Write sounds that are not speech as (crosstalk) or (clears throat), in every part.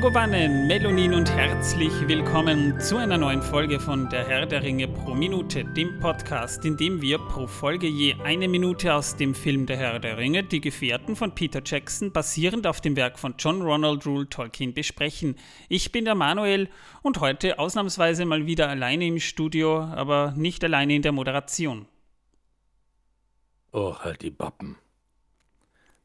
Megowannen, Melonin und herzlich willkommen zu einer neuen Folge von Der Herr der Ringe pro Minute, dem Podcast, in dem wir pro Folge je eine Minute aus dem Film Der Herr der Ringe, Die Gefährten von Peter Jackson, basierend auf dem Werk von John Ronald Rule Tolkien besprechen. Ich bin der Manuel und heute ausnahmsweise mal wieder alleine im Studio, aber nicht alleine in der Moderation. Oh, halt die Bappen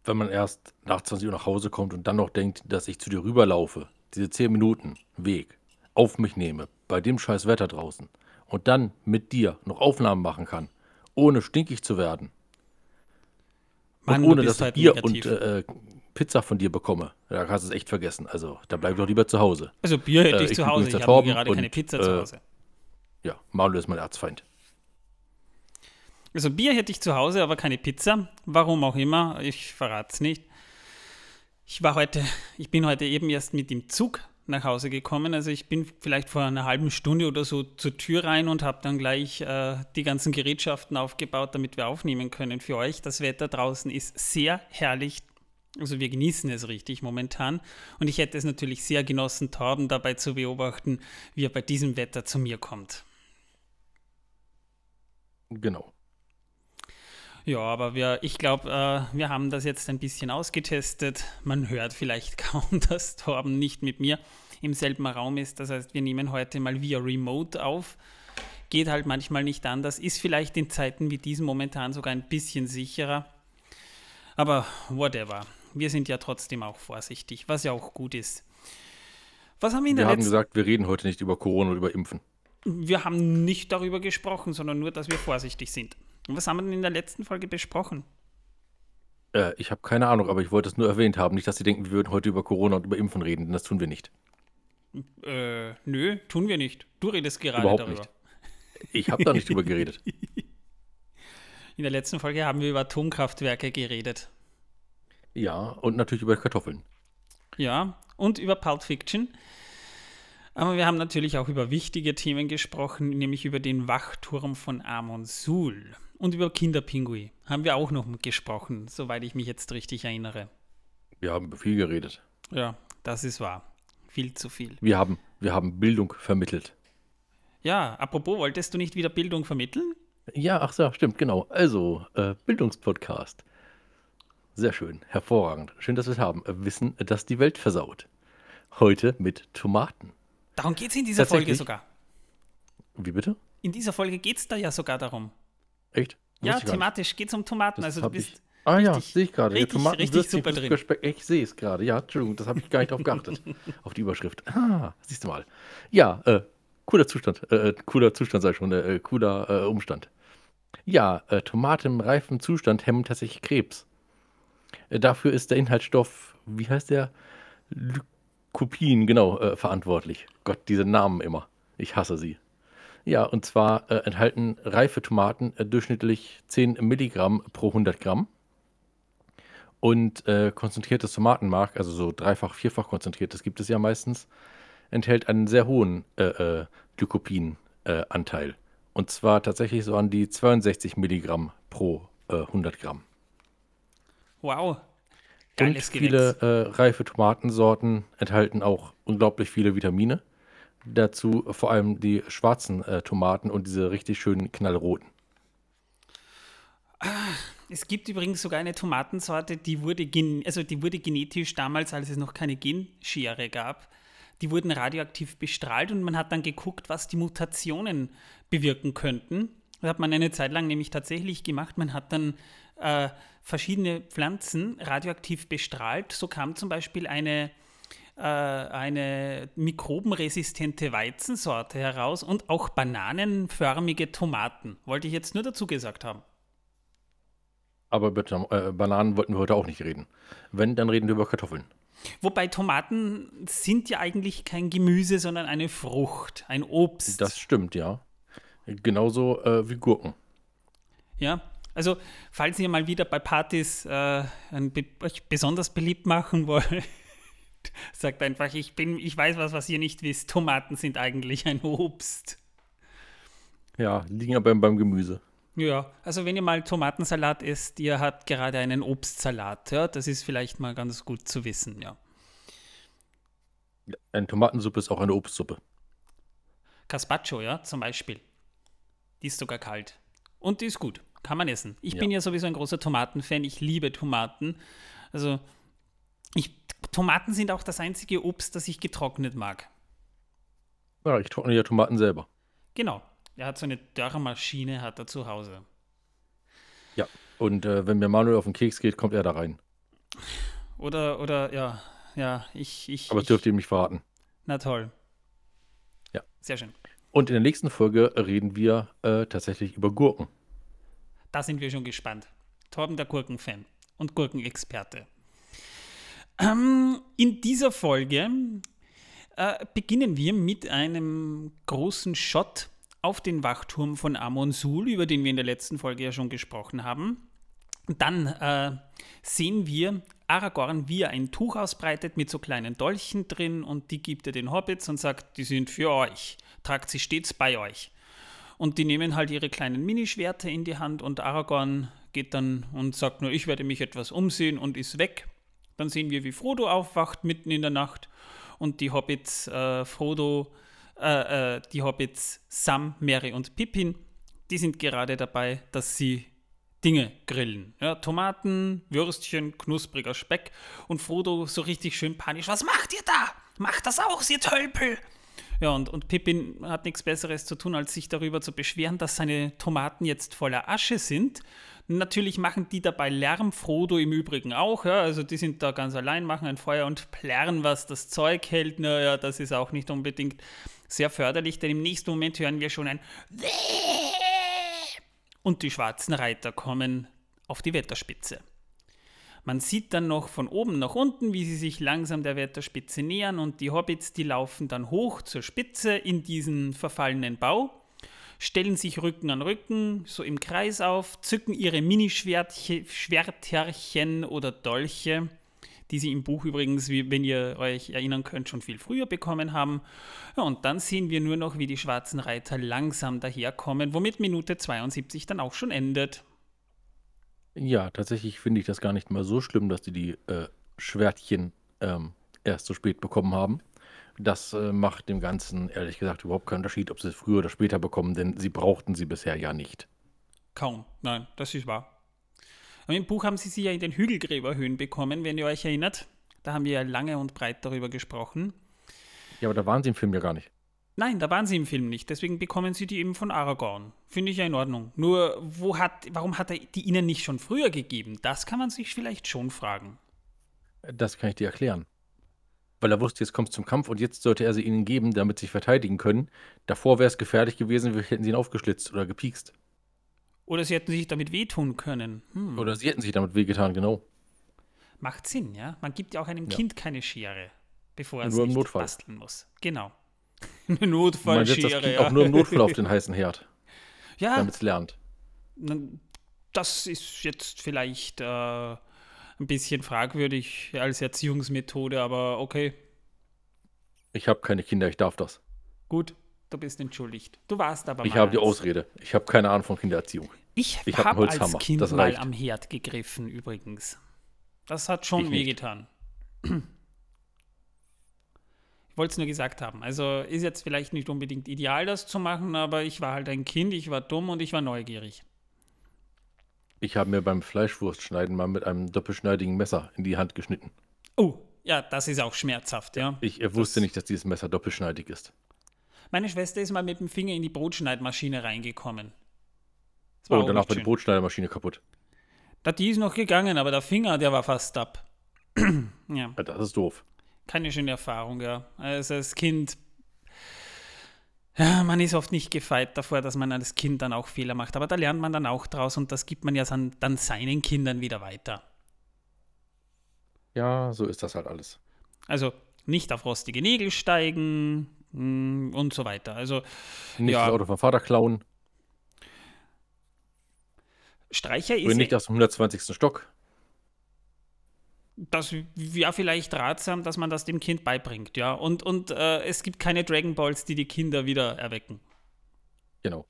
wenn man erst nach 20 Uhr nach Hause kommt und dann noch denkt, dass ich zu dir rüberlaufe, diese 10 Minuten Weg auf mich nehme, bei dem scheiß Wetter draußen und dann mit dir noch Aufnahmen machen kann, ohne stinkig zu werden. Mann, und ohne dass ich halt Bier negativ. und äh, Pizza von dir bekomme. Da kannst du es echt vergessen. Also, da bleib doch lieber zu Hause. Also, Bier hätte äh, ich, zu Hause. Ich habe gerade keine Pizza zu äh, Hause. Ja, Manuel ist mein Erzfeind. Also Bier hätte ich zu Hause, aber keine Pizza. Warum auch immer, ich verrate es nicht. Ich war heute, ich bin heute eben erst mit dem Zug nach Hause gekommen. Also ich bin vielleicht vor einer halben Stunde oder so zur Tür rein und habe dann gleich äh, die ganzen Gerätschaften aufgebaut, damit wir aufnehmen können für euch. Das Wetter draußen ist sehr herrlich. Also wir genießen es richtig momentan. Und ich hätte es natürlich sehr genossen, Torben dabei zu beobachten, wie er bei diesem Wetter zu mir kommt. Genau. Ja, aber wir, ich glaube, äh, wir haben das jetzt ein bisschen ausgetestet. Man hört vielleicht (laughs) kaum, dass Torben nicht mit mir im selben Raum ist. Das heißt, wir nehmen heute mal via Remote auf. Geht halt manchmal nicht anders. Ist vielleicht in Zeiten wie diesen momentan sogar ein bisschen sicherer. Aber whatever. Wir sind ja trotzdem auch vorsichtig, was ja auch gut ist. Was haben wir in der Wir haben gesagt, wir reden heute nicht über Corona oder über Impfen. Wir haben nicht darüber gesprochen, sondern nur, dass wir vorsichtig sind. Und was haben wir denn in der letzten Folge besprochen? Äh, ich habe keine Ahnung, aber ich wollte es nur erwähnt haben. Nicht, dass Sie denken, wir würden heute über Corona und über Impfen reden, denn das tun wir nicht. Äh, nö, tun wir nicht. Du redest gerade Überhaupt darüber. Nicht. Ich habe da nicht drüber geredet. (laughs) In der letzten Folge haben wir über Atomkraftwerke geredet. Ja, und natürlich über Kartoffeln. Ja, und über Pulp Fiction. Aber wir haben natürlich auch über wichtige Themen gesprochen, nämlich über den Wachturm von Amon Sul. Und über Kinderpingui haben wir auch noch gesprochen, soweit ich mich jetzt richtig erinnere. Wir haben viel geredet. Ja, das ist wahr. Viel zu viel. Wir haben, wir haben Bildung vermittelt. Ja, apropos, wolltest du nicht wieder Bildung vermitteln? Ja, ach so, stimmt, genau. Also, äh, Bildungspodcast. Sehr schön, hervorragend. Schön, dass wir es haben. Wissen, das die Welt versaut. Heute mit Tomaten. Darum geht es in dieser Folge sogar. Wie bitte? In dieser Folge geht es da ja sogar darum. Echt? ja, thematisch geht es um Tomaten. Das also du bist. Ich, ah ja, sehe ich gerade. Richtig, Tomaten richtig super drin. Ich sehe es gerade. Ja, Entschuldigung, das habe ich gar nicht drauf geachtet. (laughs) auf die Überschrift. Ah, siehst du mal. Ja, äh, cooler Zustand. Äh, äh cooler Zustand, sei schon. Äh, cooler äh, Umstand. Ja, äh, Tomaten im reifen Zustand hemmen tatsächlich Krebs. Äh, dafür ist der Inhaltsstoff, wie heißt der? Kopien, genau, äh, verantwortlich. Gott, diese Namen immer. Ich hasse sie. Ja, und zwar äh, enthalten reife Tomaten äh, durchschnittlich 10 Milligramm pro 100 Gramm. Und äh, konzentriertes Tomatenmark, also so dreifach, vierfach konzentriertes gibt es ja meistens, enthält einen sehr hohen äh, äh, Glykopin-Anteil. und zwar tatsächlich so an die 62 Milligramm pro 100 Gramm. Wow, Geiles und viele äh, reife Tomatensorten enthalten auch unglaublich viele Vitamine. Dazu vor allem die schwarzen äh, Tomaten und diese richtig schönen knallroten. Es gibt übrigens sogar eine Tomatensorte, die wurde, also die wurde genetisch damals, als es noch keine Genschere gab, die wurden radioaktiv bestrahlt und man hat dann geguckt, was die Mutationen bewirken könnten. Das hat man eine Zeit lang nämlich tatsächlich gemacht. Man hat dann äh, verschiedene Pflanzen radioaktiv bestrahlt. So kam zum Beispiel eine, äh, eine mikrobenresistente Weizensorte heraus und auch bananenförmige Tomaten. Wollte ich jetzt nur dazu gesagt haben. Aber über äh, Bananen wollten wir heute auch nicht reden. Wenn, dann reden wir über Kartoffeln. Wobei Tomaten sind ja eigentlich kein Gemüse, sondern eine Frucht, ein Obst. Das stimmt, ja. Genauso äh, wie Gurken. Ja, also, falls ihr mal wieder bei Partys äh, be euch besonders beliebt machen wollt, (laughs) sagt einfach, ich bin, ich weiß was, was ihr nicht wisst. Tomaten sind eigentlich ein Obst. Ja, liegen aber beim Gemüse. Ja, also wenn ihr mal Tomatensalat isst, ihr habt gerade einen Obstsalat. Ja, das ist vielleicht mal ganz gut zu wissen, ja. Eine Tomatensuppe ist auch eine Obstsuppe. Carpaccio, ja, zum Beispiel. Die ist sogar kalt. Und die ist gut. Kann man essen. Ich ja. bin ja sowieso ein großer Tomatenfan. Ich liebe Tomaten. Also, ich, Tomaten sind auch das einzige Obst, das ich getrocknet mag. Ja, ich trockne ja Tomaten selber. Genau. Er hat so eine Dörrmaschine, hat er zu Hause. Ja, und äh, wenn mir Manuel auf den Keks geht, kommt er da rein. Oder, oder, ja, ja, ich. ich Aber es dürft ihr ihm nicht verraten. Na toll. Ja. Sehr schön. Und in der nächsten Folge reden wir äh, tatsächlich über Gurken. Da sind wir schon gespannt. Torben, der Gurkenfan und Gurkenexperte. Ähm, in dieser Folge äh, beginnen wir mit einem großen Shot auf den Wachturm von Amon-Sul, über den wir in der letzten Folge ja schon gesprochen haben. Dann äh, sehen wir Aragorn, wie er ein Tuch ausbreitet mit so kleinen Dolchen drin und die gibt er den Hobbits und sagt, die sind für euch, tragt sie stets bei euch. Und die nehmen halt ihre kleinen Minischwerte in die Hand und Aragorn geht dann und sagt nur, ich werde mich etwas umsehen und ist weg. Dann sehen wir, wie Frodo aufwacht mitten in der Nacht und die Hobbits äh, Frodo, äh, äh, die Hobbits Sam, Mary und Pippin, die sind gerade dabei, dass sie Dinge grillen. Ja, Tomaten, Würstchen, knuspriger Speck und Frodo so richtig schön panisch. Was macht ihr da? Macht das auch, ihr Tölpel! Ja, und, und Pippin hat nichts Besseres zu tun, als sich darüber zu beschweren, dass seine Tomaten jetzt voller Asche sind Natürlich machen die dabei Lärm, Frodo im Übrigen auch. Ja? Also die sind da ganz allein, machen ein Feuer und plärren, was das Zeug hält. Naja, das ist auch nicht unbedingt sehr förderlich, denn im nächsten Moment hören wir schon ein und die schwarzen Reiter kommen auf die Wetterspitze. Man sieht dann noch von oben nach unten, wie sie sich langsam der Wetterspitze nähern und die Hobbits, die laufen dann hoch zur Spitze in diesen verfallenen Bau stellen sich Rücken an Rücken, so im Kreis auf, zücken ihre Mini-Schwerterchen oder Dolche, die sie im Buch übrigens, wenn ihr euch erinnern könnt, schon viel früher bekommen haben. Ja, und dann sehen wir nur noch, wie die schwarzen Reiter langsam daherkommen, womit Minute 72 dann auch schon endet. Ja, tatsächlich finde ich das gar nicht mal so schlimm, dass die die äh, Schwertchen ähm, erst so spät bekommen haben. Das äh, macht dem Ganzen ehrlich gesagt überhaupt keinen Unterschied, ob sie es früher oder später bekommen, denn sie brauchten sie bisher ja nicht. Kaum, nein, das ist wahr. Und Im Buch haben sie sie ja in den Hügelgräberhöhen bekommen, wenn ihr euch erinnert. Da haben wir ja lange und breit darüber gesprochen. Ja, aber da waren sie im Film ja gar nicht. Nein, da waren sie im Film nicht. Deswegen bekommen sie die eben von Aragorn. Finde ich ja in Ordnung. Nur, wo hat, warum hat er die ihnen nicht schon früher gegeben? Das kann man sich vielleicht schon fragen. Das kann ich dir erklären weil er wusste, jetzt kommt es zum Kampf und jetzt sollte er sie ihnen geben, damit sie sich verteidigen können. Davor wäre es gefährlich gewesen, wir hätten sie ihn aufgeschlitzt oder gepiekst. Oder sie hätten sich damit wehtun können. Hm. Oder sie hätten sich damit wehgetan, genau. Macht Sinn, ja? Man gibt ja auch einem ja. Kind keine Schere, bevor er nur Notfall. basteln muss. Genau. (laughs) Eine Notfallschere. Man setzt das kind ja. auch nur im Notfall auf den (laughs) heißen Herd. Ja. Damit es lernt. Das ist jetzt vielleicht äh, ein bisschen fragwürdig als Erziehungsmethode, aber okay. Ich habe keine Kinder, ich darf das. Gut, du bist entschuldigt. Du warst aber Ich habe die Ausrede. Ich habe keine Ahnung von Kindererziehung. Ich, ich habe hab als Kind das mal am Herd gegriffen übrigens. Das hat schon wehgetan. (clears throat) Ich wollte es nur gesagt haben. Also ist jetzt vielleicht nicht unbedingt ideal, das zu machen, aber ich war halt ein Kind, ich war dumm und ich war neugierig. Ich habe mir beim Fleischwurstschneiden mal mit einem doppelschneidigen Messer in die Hand geschnitten. Oh, ja, das ist auch schmerzhaft, ja. Ich wusste das nicht, dass dieses Messer doppelschneidig ist. Meine Schwester ist mal mit dem Finger in die Brotschneidmaschine reingekommen. Oh, und danach war die Brotschneidmaschine kaputt. Da, die ist noch gegangen, aber der Finger, der war fast ab. (clears throat) ja. ja. Das ist doof. Keine schöne Erfahrung, ja. Also als Kind ja, man ist oft nicht gefeit davor, dass man als Kind dann auch Fehler macht. Aber da lernt man dann auch draus und das gibt man ja dann seinen Kindern wieder weiter. Ja, so ist das halt alles. Also nicht auf rostige Nägel steigen mm, und so weiter. Also nicht ja, das Auto vom Vater klauen. Streicher ist. Und nicht aus dem 120. Stock das wäre vielleicht ratsam, dass man das dem Kind beibringt, ja. Und, und äh, es gibt keine Dragon Balls, die die Kinder wieder erwecken. Genau.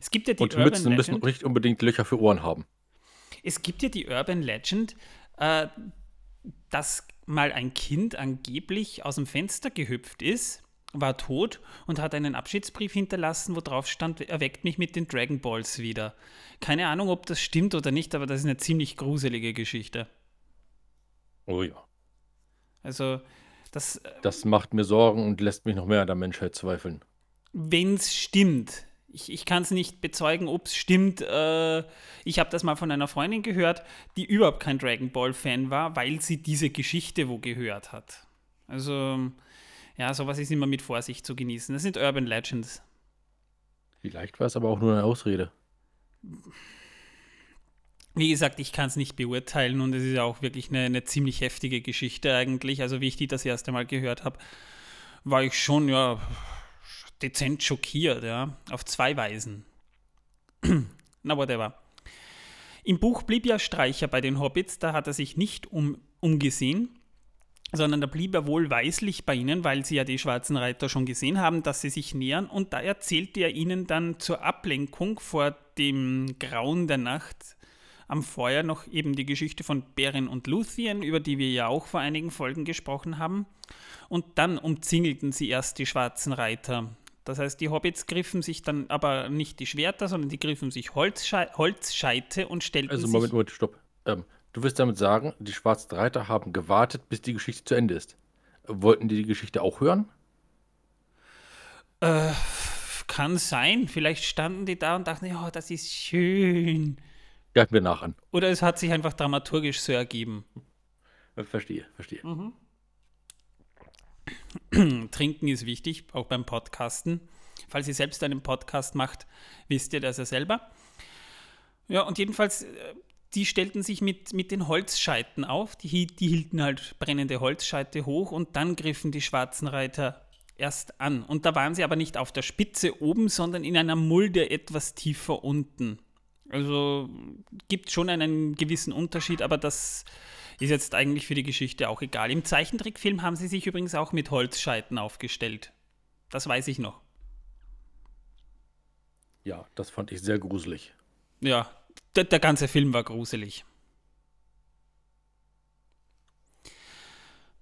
Es gibt ja die und Urban Mützen Legend, müssen nicht unbedingt Löcher für Ohren haben. Es gibt ja die Urban Legend, äh, dass mal ein Kind angeblich aus dem Fenster gehüpft ist, war tot und hat einen Abschiedsbrief hinterlassen, wo drauf stand, er weckt mich mit den Dragon Balls wieder. Keine Ahnung, ob das stimmt oder nicht, aber das ist eine ziemlich gruselige Geschichte. Oh ja. Also, das. Das macht mir Sorgen und lässt mich noch mehr an der Menschheit zweifeln. Wenn es stimmt. Ich, ich kann es nicht bezeugen, ob es stimmt. Äh, ich habe das mal von einer Freundin gehört, die überhaupt kein Dragon Ball-Fan war, weil sie diese Geschichte wo gehört hat. Also, ja, sowas ist immer mit Vorsicht zu genießen. Das sind Urban Legends. Vielleicht war es aber auch nur eine Ausrede. Wie gesagt, ich kann es nicht beurteilen und es ist ja auch wirklich eine, eine, ziemlich heftige Geschichte eigentlich. Also wie ich die das erste Mal gehört habe, war ich schon ja dezent schockiert, ja, auf zwei Weisen. (clears throat) Na, whatever. Im Buch blieb ja Streicher bei den Hobbits, da hat er sich nicht um, umgesehen sondern da blieb er wohlweislich bei ihnen, weil sie ja die schwarzen Reiter schon gesehen haben, dass sie sich nähern. Und da erzählte er ihnen dann zur Ablenkung vor dem Grauen der Nacht am Feuer noch eben die Geschichte von Beren und Luthien, über die wir ja auch vor einigen Folgen gesprochen haben. Und dann umzingelten sie erst die schwarzen Reiter. Das heißt, die Hobbits griffen sich dann aber nicht die Schwerter, sondern die griffen sich Holzschei Holzscheite und stellten also, sich... Also Moment, Moment, stopp. Ähm, Du wirst damit sagen, die schwarzen Reiter haben gewartet, bis die Geschichte zu Ende ist. Wollten die die Geschichte auch hören? Äh, kann sein. Vielleicht standen die da und dachten, ja, das ist schön. Greifen wir nach an. Oder es hat sich einfach dramaturgisch so ergeben. Verstehe, verstehe. Mhm. (clears throat) Trinken ist wichtig, auch beim Podcasten. Falls ihr selbst einen Podcast macht, wisst ihr das ja selber. Ja, und jedenfalls äh, die stellten sich mit, mit den Holzscheiten auf, die, die hielten halt brennende Holzscheite hoch und dann griffen die schwarzen Reiter erst an. Und da waren sie aber nicht auf der Spitze oben, sondern in einer Mulde etwas tiefer unten. Also gibt schon einen gewissen Unterschied, aber das ist jetzt eigentlich für die Geschichte auch egal. Im Zeichentrickfilm haben sie sich übrigens auch mit Holzscheiten aufgestellt. Das weiß ich noch. Ja, das fand ich sehr gruselig. Ja, der, der ganze Film war gruselig.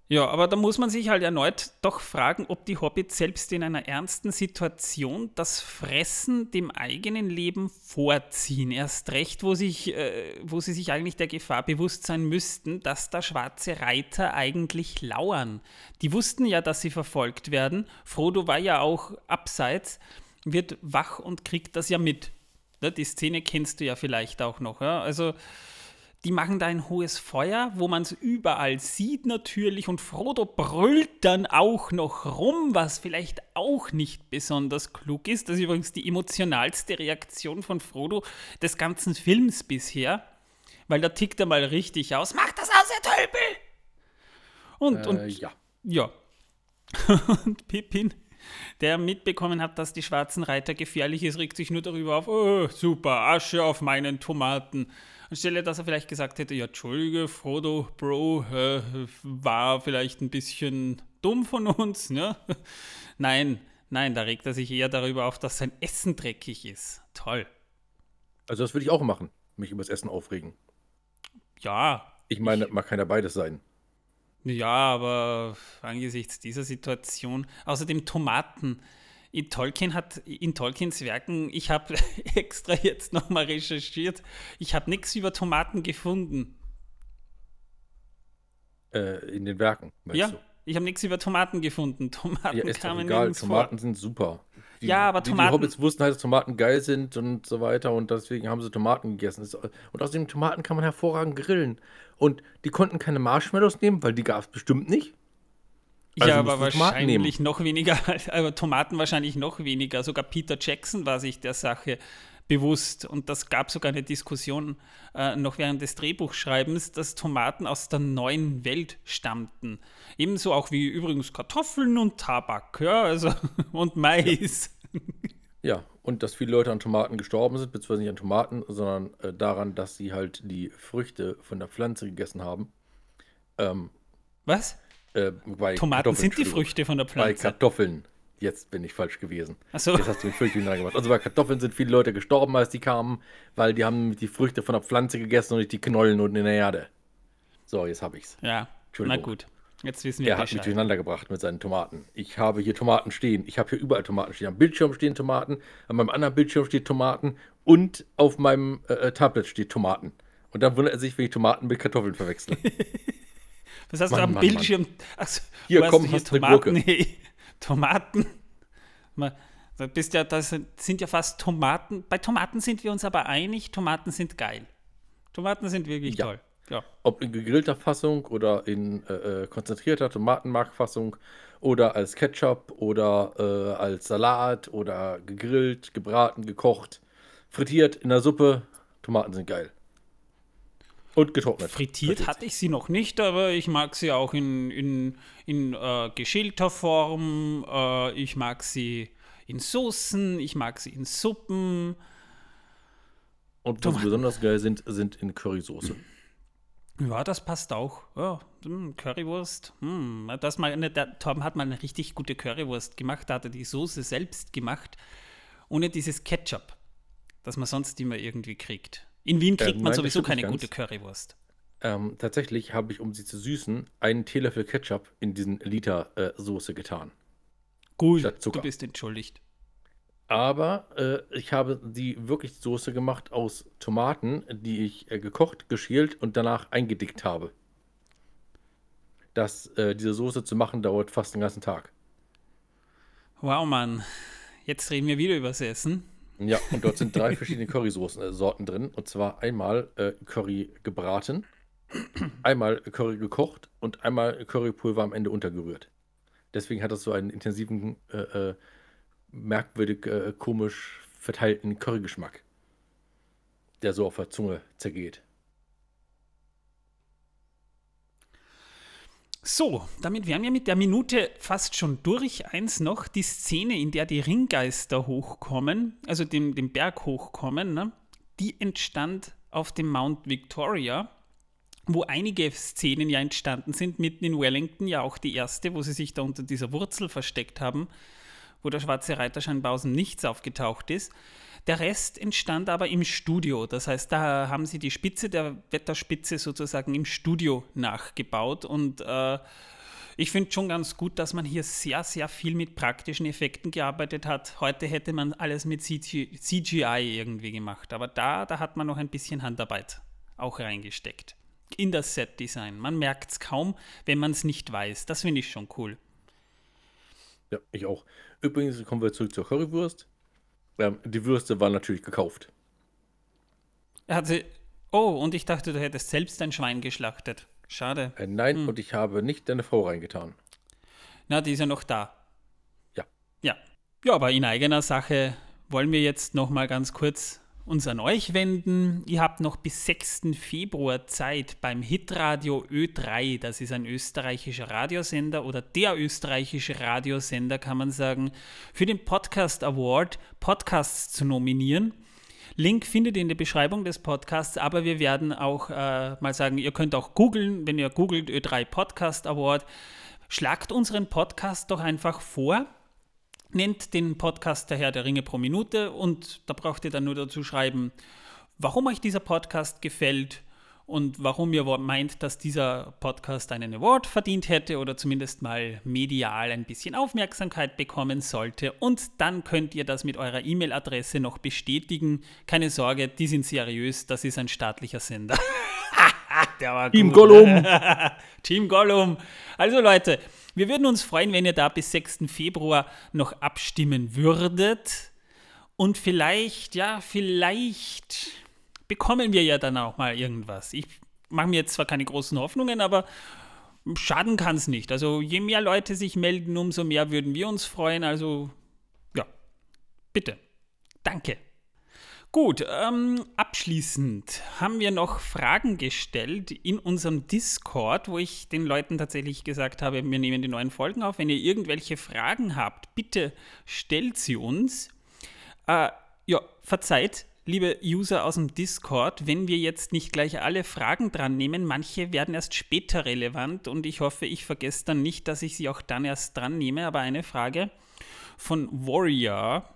Ja, aber da muss man sich halt erneut doch fragen, ob die Hobbits selbst in einer ernsten Situation das Fressen dem eigenen Leben vorziehen. Erst recht, wo, sich, äh, wo sie sich eigentlich der Gefahr bewusst sein müssten, dass da schwarze Reiter eigentlich lauern. Die wussten ja, dass sie verfolgt werden. Frodo war ja auch abseits, wird wach und kriegt das ja mit. Ne, die Szene kennst du ja vielleicht auch noch. Ja? Also die machen da ein hohes Feuer, wo man es überall sieht natürlich und Frodo brüllt dann auch noch rum, was vielleicht auch nicht besonders klug ist. Das ist übrigens die emotionalste Reaktion von Frodo des ganzen Films bisher, weil da tickt er mal richtig aus. Mach das aus, ihr Tölpel! Und, äh, und ja. Ja. (laughs) und Pippin der mitbekommen hat, dass die schwarzen Reiter gefährlich ist, regt sich nur darüber auf, oh, super, Asche auf meinen Tomaten. Anstelle, dass er vielleicht gesagt hätte, ja, Entschuldige, Frodo, Bro, äh, war vielleicht ein bisschen dumm von uns, ne? (laughs) Nein, nein, da regt er sich eher darüber auf, dass sein Essen dreckig ist. Toll. Also das würde ich auch machen, mich über das Essen aufregen. Ja. Ich meine, ich, kann ja beides sein. Ja, aber angesichts dieser Situation, außerdem Tomaten. In, Tolkien hat, in Tolkiens Werken, ich habe (laughs) extra jetzt nochmal recherchiert, ich habe nichts über Tomaten gefunden. Äh, in den Werken, meinst ja, du? Ich habe nichts über Tomaten gefunden. (laughs) Tomaten ja, ist kamen egal. Tomaten vor. sind super. Die, ja, aber Tomaten. Die Hobbits wussten halt, dass Tomaten geil sind und so weiter und deswegen haben sie Tomaten gegessen. Und außerdem, Tomaten kann man hervorragend grillen. Und die konnten keine Marshmallows nehmen, weil die gab es bestimmt nicht. Also ja, aber wahrscheinlich noch weniger, (laughs) aber Tomaten wahrscheinlich noch weniger. Sogar Peter Jackson war sich der Sache bewusst. Und das gab sogar eine Diskussion äh, noch während des Drehbuchschreibens, dass Tomaten aus der neuen Welt stammten. Ebenso auch wie übrigens Kartoffeln und Tabak, ja, also (laughs) und Mais. Ja, und dass viele Leute an Tomaten gestorben sind, beziehungsweise nicht an Tomaten, sondern äh, daran, dass sie halt die Früchte von der Pflanze gegessen haben. Ähm, Was? Äh, Tomaten sind die Früchte von der Pflanze. Bei Kartoffeln. Jetzt bin ich falsch gewesen. Ach so. Jetzt hast du mich völlig durcheinander gemacht. Also bei Kartoffeln sind viele Leute gestorben, als die kamen, weil die haben die Früchte von der Pflanze gegessen und nicht die Knollen unten in der Erde. So, jetzt habe ich's. Ja, na gut. Jetzt wissen wir Er hat mich durcheinander gebracht mit seinen Tomaten. Ich habe hier Tomaten stehen. Ich habe hier überall Tomaten stehen. Am Bildschirm stehen Tomaten, an meinem anderen Bildschirm stehen Tomaten und auf meinem äh, äh Tablet steht Tomaten. Und dann wundert er sich, wenn ich Tomaten mit Kartoffeln verwechsle. (laughs) Was hast Mann, du am Mann, Bildschirm? Mann. Achso, hier, komm, hier hast Tomaten. (laughs) Nee, Tomaten. Da bist ja, das sind ja fast Tomaten. Bei Tomaten sind wir uns aber einig, Tomaten sind geil. Tomaten sind wirklich ja. toll. Ja. Ob in gegrillter Fassung oder in äh, äh, konzentrierter Tomatenmarkfassung oder als Ketchup oder äh, als Salat oder gegrillt, gebraten, gekocht, frittiert in der Suppe. Tomaten sind geil. Und getrocknet. Frittiert hatte ich sie noch nicht, aber ich mag sie auch in, in, in äh, geschälter Form. Äh, ich mag sie in Soßen, ich mag sie in Suppen. Und was besonders geil sind, sind in Currysoße. (clears throat) Ja, das passt auch. Ja, hm, Currywurst. Hm, das mal eine, der Torben hat mal eine richtig gute Currywurst gemacht. Da hat er die Soße selbst gemacht, ohne dieses Ketchup, das man sonst immer irgendwie kriegt. In Wien kriegt äh, man sowieso keine gute Currywurst. Ähm, tatsächlich habe ich, um sie zu süßen, einen Teelöffel Ketchup in diesen Liter äh, Soße getan. Gut, du bist entschuldigt. Aber äh, ich habe die wirklich Soße gemacht aus Tomaten, die ich äh, gekocht, geschält und danach eingedickt habe. Das, äh, diese Soße zu machen, dauert fast den ganzen Tag. Wow, Mann. Jetzt reden wir wieder übers Essen. Ja, und dort sind drei (laughs) verschiedene Currysoßen-Sorten äh, drin. Und zwar einmal äh, Curry gebraten, einmal Curry gekocht und einmal Currypulver am Ende untergerührt. Deswegen hat das so einen intensiven äh, merkwürdig äh, komisch verteilten Currygeschmack, der so auf der Zunge zergeht. So, damit wären wir mit der Minute fast schon durch. Eins noch, die Szene, in der die Ringgeister hochkommen, also den, den Berg hochkommen, ne, die entstand auf dem Mount Victoria, wo einige Szenen ja entstanden sind, mitten in Wellington, ja auch die erste, wo sie sich da unter dieser Wurzel versteckt haben wo der Schwarze Reiter scheinbar aus dem Nichts aufgetaucht ist. Der Rest entstand aber im Studio. Das heißt, da haben sie die Spitze der Wetterspitze sozusagen im Studio nachgebaut. Und äh, ich finde schon ganz gut, dass man hier sehr, sehr viel mit praktischen Effekten gearbeitet hat. Heute hätte man alles mit CGI irgendwie gemacht. Aber da, da hat man noch ein bisschen Handarbeit auch reingesteckt. In das Set-Design. Man merkt es kaum, wenn man es nicht weiß. Das finde ich schon cool. Ja, ich auch. Übrigens kommen wir zurück zur Currywurst. Ähm, die Würste waren natürlich gekauft. Er hat sie. Oh, und ich dachte, du hättest selbst ein Schwein geschlachtet. Schade. Äh, nein, hm. und ich habe nicht deine Frau reingetan. Na, die ist ja noch da. Ja. Ja. Ja, aber in eigener Sache wollen wir jetzt noch mal ganz kurz uns an euch wenden. Ihr habt noch bis 6. Februar Zeit beim Hitradio Ö3, das ist ein österreichischer Radiosender oder der österreichische Radiosender, kann man sagen, für den Podcast Award Podcasts zu nominieren. Link findet ihr in der Beschreibung des Podcasts, aber wir werden auch äh, mal sagen, ihr könnt auch googeln, wenn ihr googelt Ö3 Podcast Award. Schlagt unseren Podcast doch einfach vor nennt den Podcast der Herr der Ringe pro Minute und da braucht ihr dann nur dazu schreiben, warum euch dieser Podcast gefällt und warum ihr meint, dass dieser Podcast einen Award verdient hätte oder zumindest mal medial ein bisschen Aufmerksamkeit bekommen sollte. Und dann könnt ihr das mit eurer E-Mail-Adresse noch bestätigen. Keine Sorge, die sind seriös, das ist ein staatlicher Sender. (laughs) Team. Gollum. (laughs) Team Gollum. Also Leute, wir würden uns freuen, wenn ihr da bis 6. Februar noch abstimmen würdet. Und vielleicht, ja, vielleicht bekommen wir ja dann auch mal irgendwas. Ich mache mir jetzt zwar keine großen Hoffnungen, aber schaden kann es nicht. Also je mehr Leute sich melden, umso mehr würden wir uns freuen. Also ja, bitte. Danke. Gut, ähm, abschließend haben wir noch Fragen gestellt in unserem Discord, wo ich den Leuten tatsächlich gesagt habe, wir nehmen die neuen Folgen auf. Wenn ihr irgendwelche Fragen habt, bitte stellt sie uns. Äh, ja, verzeiht, liebe User aus dem Discord, wenn wir jetzt nicht gleich alle Fragen dran nehmen. Manche werden erst später relevant und ich hoffe, ich vergesse dann nicht, dass ich sie auch dann erst dran nehme. Aber eine Frage von Warrior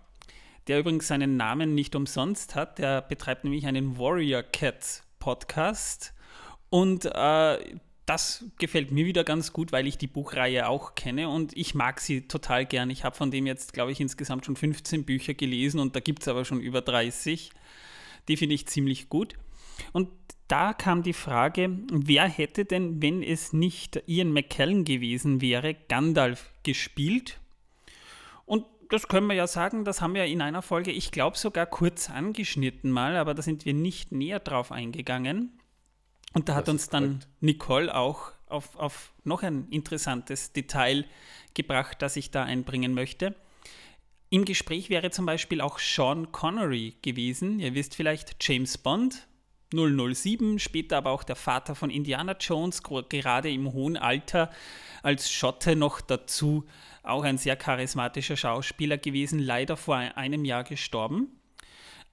der übrigens seinen Namen nicht umsonst hat. Der betreibt nämlich einen Warrior Cat Podcast. Und äh, da das gefällt mir wieder ganz gut, weil ich die Buchreihe auch kenne und ich mag sie total gern. Ich habe von dem jetzt, glaube ich, insgesamt schon 15 Bücher gelesen und da gibt es aber schon über 30. Die finde ich ziemlich gut. Und da kam die Frage, wer hätte denn, wenn es nicht Ian McKellen gewesen wäre, Gandalf gespielt? Das können wir ja sagen, das haben wir in einer Folge, ich glaube sogar kurz angeschnitten mal, aber da sind wir nicht näher drauf eingegangen. Und da hat uns dann. Nicole auch auf, auf noch ein interessantes Detail gebracht, das ich da einbringen möchte. Im Gespräch wäre zum Beispiel auch Sean Connery gewesen. Ihr wisst vielleicht James Bond, 007, später aber auch der Vater von Indiana Jones, gerade im hohen Alter als Schotte noch dazu, auch ein sehr charismatischer Schauspieler gewesen, leider vor einem Jahr gestorben.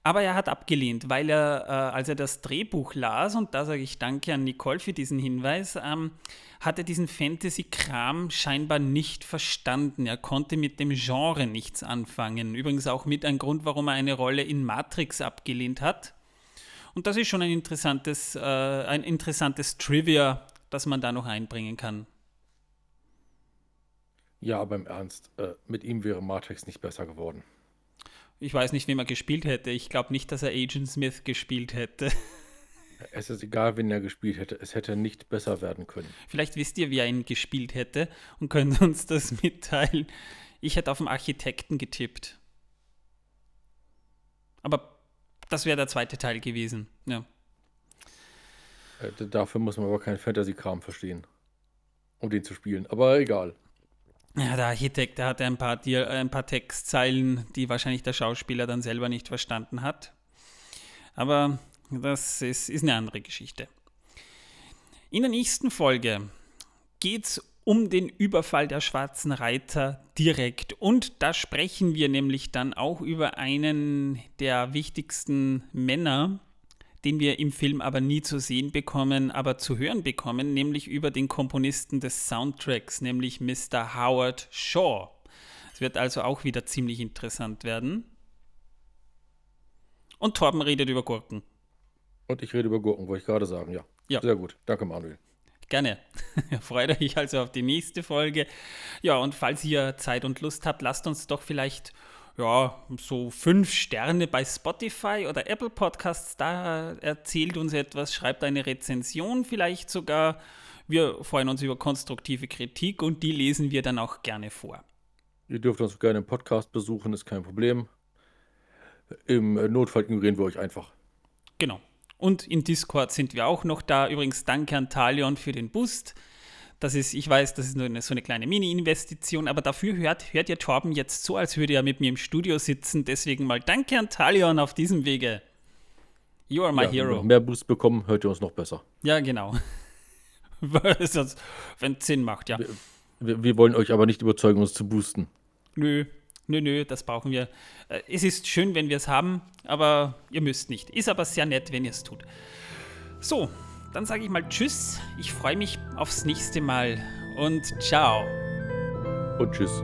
Aber er hat abgelehnt, weil er, äh, als er das Drehbuch las, und da sage ich danke an Nicole für diesen Hinweis, ähm, hat er diesen Fantasy-Kram scheinbar nicht verstanden. Er konnte mit dem Genre nichts anfangen. Übrigens auch mit ein Grund, warum er eine Rolle in Matrix abgelehnt hat. Und das ist schon ein interessantes, äh, ein interessantes Trivia, das man da noch einbringen kann. Ja, aber im Ernst, äh, mit ihm wäre Matrix nicht besser geworden. Ich weiß nicht, wem er gespielt hätte. Ich glaube nicht, dass er Agent Smith gespielt hätte. (laughs) Es ist egal, wen er gespielt hätte. Es hätte nicht besser werden können. Vielleicht wisst ihr, wie er ihn gespielt hätte und könnt (laughs) uns das mitteilen. Ich hätte auf den Architekten getippt. Aber das wäre der zweite Teil gewesen. Ja. Äh, dafür muss man aber keinen Fantasy-Kram verstehen, um den zu spielen. Aber egal. Ja, der Architekt, der hatte ein paar, äh, ein paar Textzeilen, die wahrscheinlich der Schauspieler dann selber nicht verstanden hat. Aber das ist, ist eine andere Geschichte. In der nächsten Folge geht es um den Überfall der schwarzen Reiter direkt. Und da sprechen wir nämlich dann auch über einen der wichtigsten Männer den wir im Film aber nie zu sehen bekommen, aber zu hören bekommen, nämlich über den Komponisten des Soundtracks, nämlich Mr. Howard Shaw. Es wird also auch wieder ziemlich interessant werden. Und Torben redet über Gurken. Und ich rede über Gurken, wollte ich gerade sagen, ja. ja. Sehr gut. Danke, Manuel. Gerne. (laughs) Freut euch also auf die nächste Folge. Ja, und falls ihr Zeit und Lust habt, lasst uns doch vielleicht ja, so fünf Sterne bei Spotify oder Apple Podcasts, da erzählt uns etwas, schreibt eine Rezension vielleicht sogar. Wir freuen uns über konstruktive Kritik und die lesen wir dann auch gerne vor. Ihr dürft uns gerne im Podcast besuchen, ist kein Problem. Im Notfall ignorieren wir euch einfach. Genau. Und in Discord sind wir auch noch da. Übrigens danke an Talion für den Boost. Das ist, ich weiß, das ist nur eine, so eine kleine Mini-Investition, aber dafür hört, hört ihr Torben jetzt so, als würde er mit mir im Studio sitzen. Deswegen mal danke an Talion auf diesem Wege. You are my ja, hero. Mehr Boost bekommen, hört ihr uns noch besser. Ja, genau. (laughs) Wenn es Sinn macht, ja. Wir, wir, wir, wollen euch aber nicht überzeugen, uns zu boosten. Nö, nö, nö, das brauchen wir. Äh, es ist schön, wenn wir es haben, aber ihr müsst nicht. Ist aber sehr nett, wenn ihr es tut. So, dann sage ich mal Tschüss. Ich freue mich aufs nächste Mal und ciao. Und Tschüss.